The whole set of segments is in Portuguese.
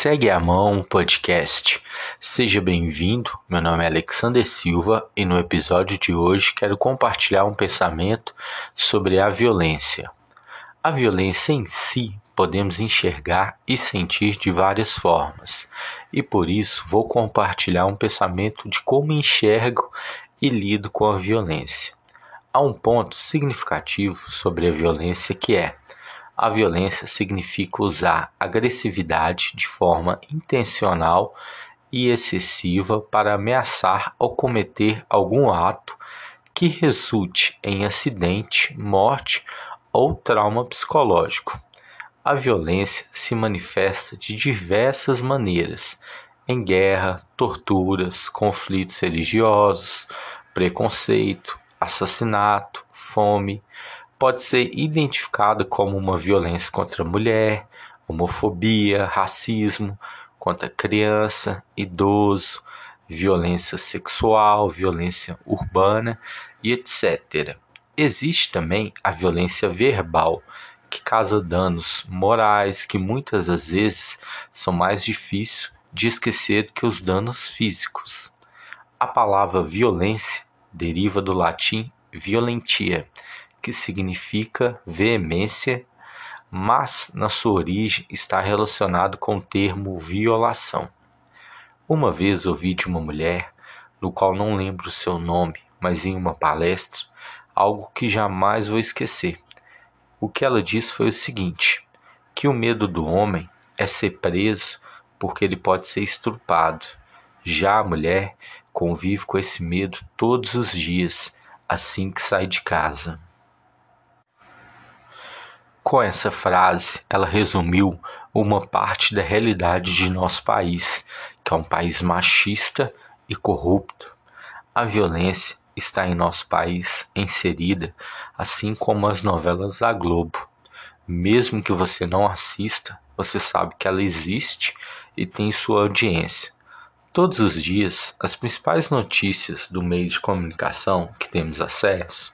Segue a Mão Podcast. Seja bem-vindo. Meu nome é Alexander Silva e no episódio de hoje quero compartilhar um pensamento sobre a violência. A violência em si podemos enxergar e sentir de várias formas, e por isso vou compartilhar um pensamento de como enxergo e lido com a violência. Há um ponto significativo sobre a violência que é a violência significa usar agressividade de forma intencional e excessiva para ameaçar ou cometer algum ato que resulte em acidente, morte ou trauma psicológico. A violência se manifesta de diversas maneiras em guerra, torturas, conflitos religiosos, preconceito, assassinato, fome, pode ser identificado como uma violência contra a mulher, homofobia, racismo, contra criança, idoso, violência sexual, violência urbana e etc. Existe também a violência verbal, que causa danos morais que muitas das vezes são mais difíceis de esquecer que os danos físicos. A palavra violência deriva do latim violentia, que significa veemência, mas na sua origem está relacionado com o termo violação. Uma vez ouvi de uma mulher, no qual não lembro o seu nome, mas em uma palestra, algo que jamais vou esquecer. O que ela disse foi o seguinte: que o medo do homem é ser preso porque ele pode ser estrupado. Já a mulher convive com esse medo todos os dias, assim que sai de casa. Com essa frase, ela resumiu uma parte da realidade de nosso país, que é um país machista e corrupto. A violência está em nosso país inserida, assim como as novelas da Globo. Mesmo que você não assista, você sabe que ela existe e tem sua audiência. Todos os dias, as principais notícias do meio de comunicação que temos acesso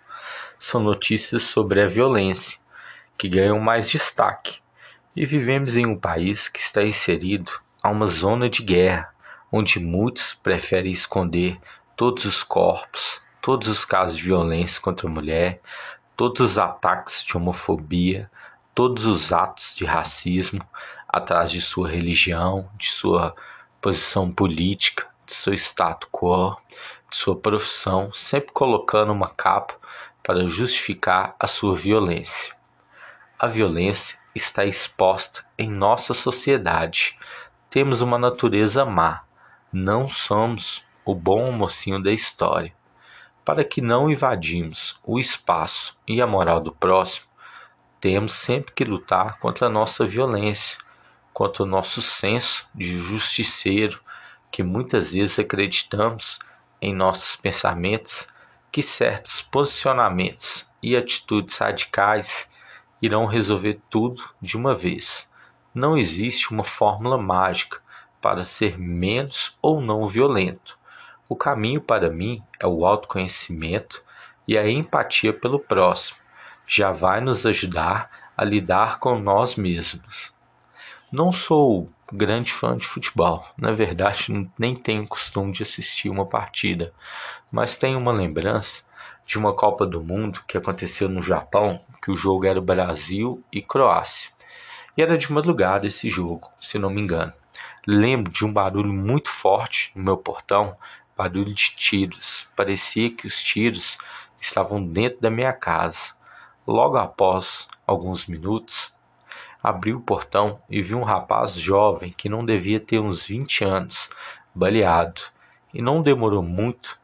são notícias sobre a violência que ganham mais destaque. E vivemos em um país que está inserido a uma zona de guerra, onde muitos preferem esconder todos os corpos, todos os casos de violência contra a mulher, todos os ataques de homofobia, todos os atos de racismo atrás de sua religião, de sua posição política, de seu status quo, de sua profissão, sempre colocando uma capa para justificar a sua violência. A violência está exposta em nossa sociedade. Temos uma natureza má. Não somos o bom mocinho da história. Para que não invadimos o espaço e a moral do próximo, temos sempre que lutar contra a nossa violência, contra o nosso senso de justiceiro, que muitas vezes acreditamos em nossos pensamentos que certos posicionamentos e atitudes radicais irão resolver tudo de uma vez. Não existe uma fórmula mágica para ser menos ou não violento. O caminho para mim é o autoconhecimento e a empatia pelo próximo. Já vai nos ajudar a lidar com nós mesmos. Não sou grande fã de futebol, na verdade nem tenho costume de assistir uma partida, mas tenho uma lembrança de uma Copa do Mundo que aconteceu no Japão, que o jogo era Brasil e Croácia. E era de madrugada esse jogo, se não me engano. Lembro de um barulho muito forte no meu portão, barulho de tiros. Parecia que os tiros estavam dentro da minha casa. Logo após alguns minutos, abri o portão e vi um rapaz jovem que não devia ter uns 20 anos, baleado. E não demorou muito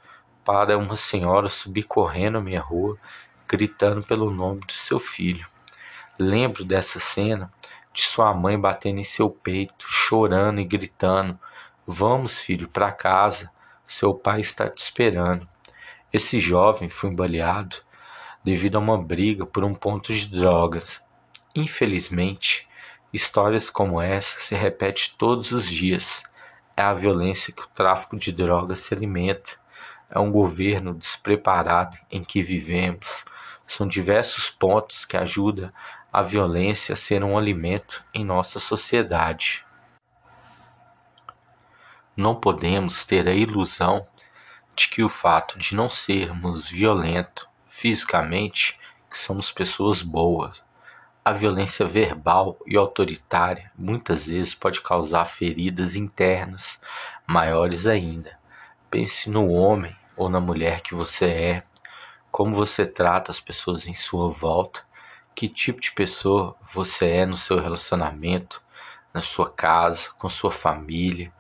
para uma senhora subir correndo a minha rua, gritando pelo nome do seu filho. Lembro dessa cena de sua mãe batendo em seu peito, chorando e gritando: Vamos, filho, para casa, seu pai está te esperando. Esse jovem foi embaleado devido a uma briga por um ponto de drogas. Infelizmente, histórias como essa se repetem todos os dias. É a violência que o tráfico de drogas se alimenta é um governo despreparado em que vivemos. São diversos pontos que ajudam a violência a ser um alimento em nossa sociedade. não podemos ter a ilusão de que o fato de não sermos violentos fisicamente, que somos pessoas boas. A violência verbal e autoritária muitas vezes pode causar feridas internas maiores ainda. Pense no homem ou na mulher que você é, como você trata as pessoas em sua volta, que tipo de pessoa você é no seu relacionamento, na sua casa, com sua família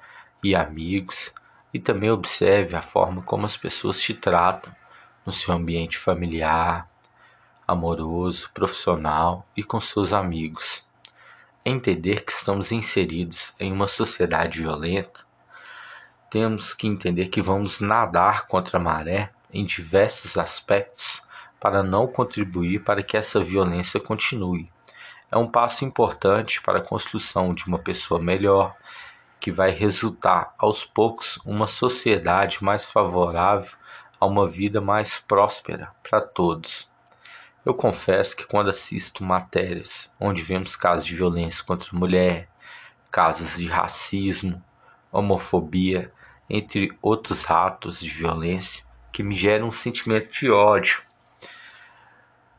e amigos, e também observe a forma como as pessoas te tratam no seu ambiente familiar, amoroso, profissional e com seus amigos. Entender que estamos inseridos em uma sociedade violenta, temos que entender que vamos nadar contra a maré em diversos aspectos para não contribuir para que essa violência continue. É um passo importante para a construção de uma pessoa melhor, que vai resultar aos poucos uma sociedade mais favorável a uma vida mais próspera para todos. Eu confesso que quando assisto matérias onde vemos casos de violência contra a mulher, casos de racismo, homofobia, entre outros atos de violência, que me geram um sentimento de ódio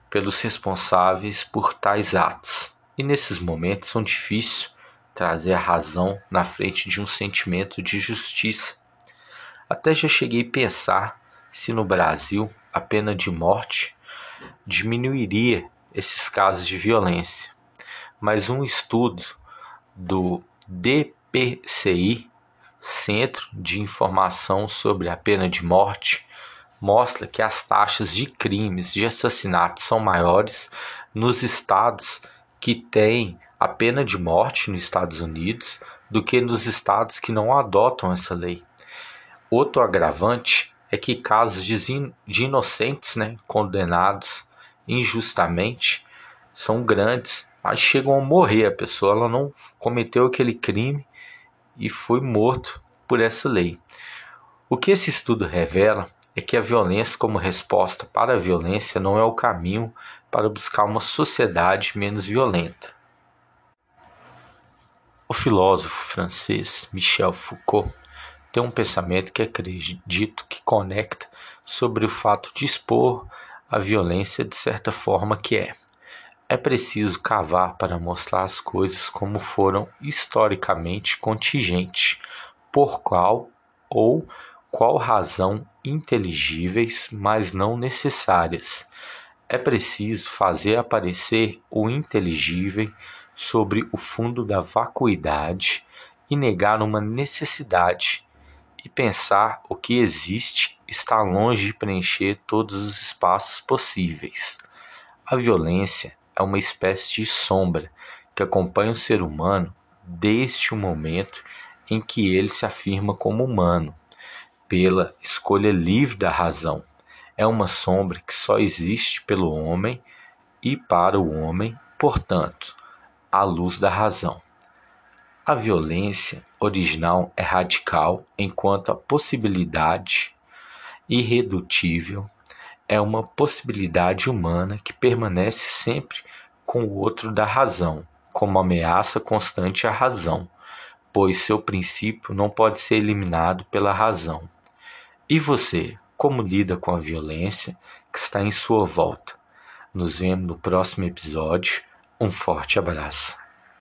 pelos responsáveis por tais atos. E nesses momentos são difíceis trazer a razão na frente de um sentimento de justiça. Até já cheguei a pensar se no Brasil a pena de morte diminuiria esses casos de violência. Mas um estudo do DPCI, Centro de Informação sobre a Pena de Morte, mostra que as taxas de crimes de assassinato são maiores nos estados que têm a pena de morte nos Estados Unidos do que nos estados que não adotam essa lei. Outro agravante é que casos de, inocentes né, condenados injustamente são grandes, mas chegam a morrer. A pessoa ela não cometeu aquele crime e foi morto por essa lei. O que esse estudo revela é que a violência como resposta para a violência não é o caminho para buscar uma sociedade menos violenta. O filósofo francês Michel Foucault tem um pensamento que acredito que conecta sobre o fato de expor a violência de certa forma que é. É preciso cavar para mostrar as coisas como foram historicamente contingentes, por qual ou qual razão inteligíveis, mas não necessárias. É preciso fazer aparecer o inteligível sobre o fundo da vacuidade e negar uma necessidade, e pensar o que existe está longe de preencher todos os espaços possíveis. A violência é uma espécie de sombra que acompanha o ser humano desde o momento em que ele se afirma como humano, pela escolha livre da razão. É uma sombra que só existe pelo homem e para o homem, portanto, à luz da razão. A violência original é radical, enquanto a possibilidade irredutível é uma possibilidade humana que permanece sempre com o outro da razão, como ameaça constante à razão, pois seu princípio não pode ser eliminado pela razão. E você, como lida com a violência que está em sua volta? Nos vemos no próximo episódio um forte abraço.